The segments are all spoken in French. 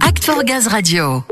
Act for Gaz Radio.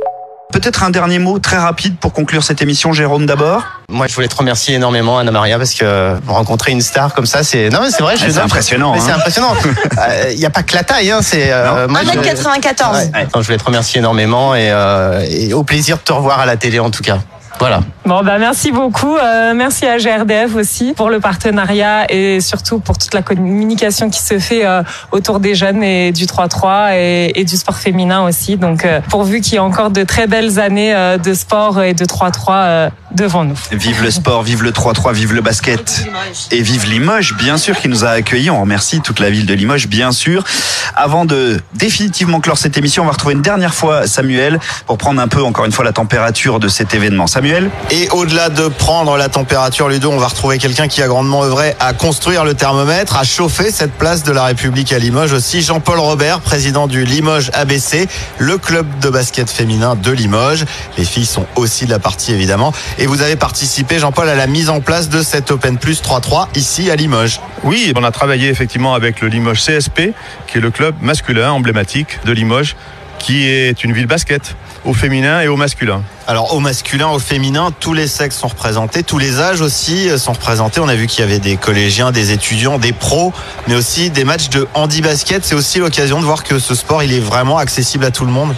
Peut-être un dernier mot très rapide pour conclure cette émission, Jérôme d'abord. Moi, je voulais te remercier énormément, Anna Maria, parce que rencontrer une star comme ça, c'est non, mais c'est vrai. je- Ah, c'est impressionnant, mais hein. C'est impressionnant. Il n'y a pas que la taille, hein, c'est. euh, moi, je- 1m94. Ouais. Non, je voulais te remercier énormément et, euh, et au plaisir de te revoir à la télé en tout cas. Voilà. Bon, bah, merci beaucoup. Euh, merci à GRDF aussi pour le partenariat et surtout pour toute la communication qui se fait euh, autour des jeunes et du 3-3 et, du sport féminin aussi. Donc, euh, pourvu qu'il y ait encore de très belles années euh, de sport et de 3-3 euh, devant nous. Vive le sport, vive le 3-3, vive le basket. Et vive Limoges, bien sûr, qui nous a accueillis. On remercie toute la ville de Limoges, bien sûr. Avant de définitivement clore cette émission, on va retrouver une dernière fois Samuel pour prendre un peu, encore une fois, la température de cet événement. Samuel? Et au-delà de prendre la température, Ludo, on va retrouver quelqu'un qui a grandement œuvré à construire le thermomètre, à chauffer cette place de la République à Limoges aussi. Jean-Paul Robert, président du Limoges ABC, le club de basket féminin de Limoges. Les filles sont aussi de la partie évidemment. Et vous avez participé, Jean-Paul, à la mise en place de cet Open Plus 3-3 ici à Limoges. Oui, on a travaillé effectivement avec le Limoges CSP, qui est le club masculin emblématique de Limoges, qui est une ville basket, au féminin et au masculin. Alors au masculin, au féminin, tous les sexes sont représentés, tous les âges aussi euh, sont représentés. On a vu qu'il y avait des collégiens, des étudiants, des pros, mais aussi des matchs de handi-basket. C'est aussi l'occasion de voir que ce sport, il est vraiment accessible à tout le monde.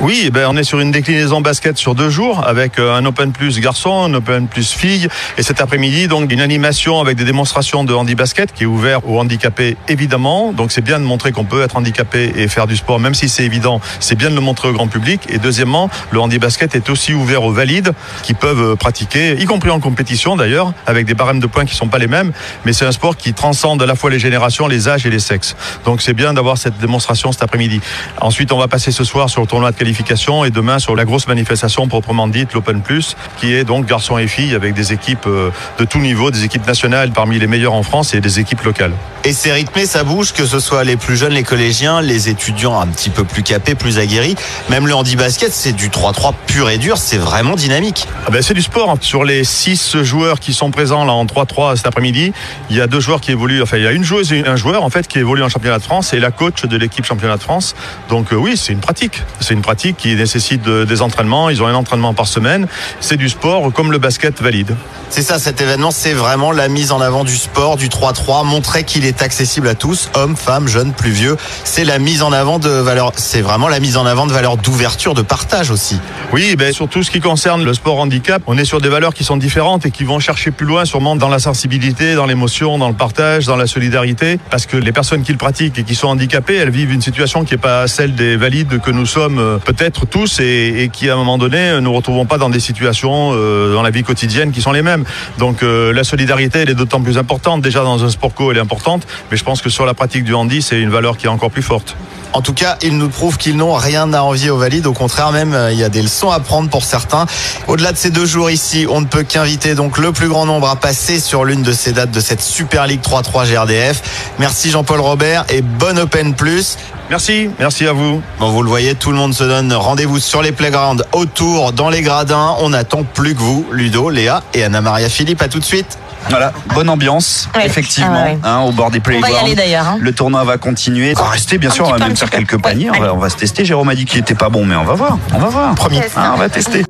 Oui, eh ben on est sur une déclinaison basket sur deux jours avec euh, un Open Plus garçon, un Open Plus fille et cet après-midi donc une animation avec des démonstrations de handi basket qui est ouvert aux handicapés évidemment. Donc c'est bien de montrer qu'on peut être handicapé et faire du sport même si c'est évident. C'est bien de le montrer au grand public et deuxièmement, le handi basket est aussi ouvert aux valides qui peuvent euh, pratiquer y compris en compétition d'ailleurs avec des barèmes de points qui sont pas les mêmes, mais c'est un sport qui transcende à la fois les générations, les âges et les sexes. Donc c'est bien d'avoir cette démonstration cet après-midi. Ensuite, on va passer ce soir sur le tournoi de qualification et demain sur la grosse manifestation proprement dite, l'Open Plus, qui est donc garçons et filles avec des équipes euh, de tout niveau, des équipes nationales parmi les meilleures en France et des équipes locales. Et c'est rythmé, ça bouge, que ce soit les plus jeunes, les collégiens, les étudiants un petit peu plus capés, plus aguerris. Même le handi-basket, c'est du 3-3 pur et dur, c'est vraiment dynamique. Ah ben, c'est du sport. Sur les six joueurs qui sont présents là en 3-3 cet après-midi, il y a deux joueurs qui évoluent. Enfin, il y a une joueuse et un joueur en fait qui évolue en championnat de France et la coach de l'équipe championnat de France. Donc euh, oui, c'est une pratique. C'est une pratique qui nécessite de- des entraînements. Ils ont un entraînement par semaine. C'est du sport comme le basket valide. C'est ça, cet événement, c'est vraiment la mise en avant du sport, du 3-3, montrer qu'il est accessible à tous, hommes, femmes, jeunes, plus vieux. C'est la mise en avant de valeurs, c'est vraiment la mise en avant de valeurs d'ouverture, de partage aussi. Oui, ben, sur tout ce qui concerne le sport handicap, on est sur des valeurs qui sont différentes et qui vont chercher plus loin, sûrement dans la sensibilité, dans l'émotion, dans le partage, dans la solidarité, parce que les personnes qui le pratiquent et qui sont handicapées, elles vivent une situation qui n'est pas celle des valides que nous sommes euh, peut-être tous et, et qui, à un moment donné, ne nous retrouvons pas dans des situations euh, dans la vie quotidienne qui sont les mêmes. Donc euh, la solidarité, elle est d'autant plus importante. Déjà dans un sport co, elle est importante, mais je pense que sur la pratique du handi, c'est une valeur qui est encore plus forte. En tout cas, ils nous prouvent qu'ils n'ont rien à envier aux valides. Au contraire, même, euh, il y a des leçons à prendre pour certains. Au-delà de ces deux jours ici, on ne peut qu'inviter donc le plus grand nombre à passer sur l'une de ces dates de cette Super League 3-3 GRDF. Merci Jean-Paul Robert et bonne Open Plus. Merci, merci à vous. Bon, vous le voyez, tout le monde se donne rendez-vous sur les playgrounds, autour, dans les gradins. On n'attend plus que vous, Ludo, Léa et Anna-Maria Philippe. À tout de suite. Voilà, bonne ambiance, Ouais. effectivement, Ah ouais. hein, au bord des On va y playgrounds. aller d'ailleurs. hein. Le tournoi va continuer. On va rester, bien sûr, on va même faire quelques paniers. Ouais, On va, allez. on va se tester. Jérôme a dit qu'il était pas bon, mais on va voir. On va voir. Promis. Hein, on va tester.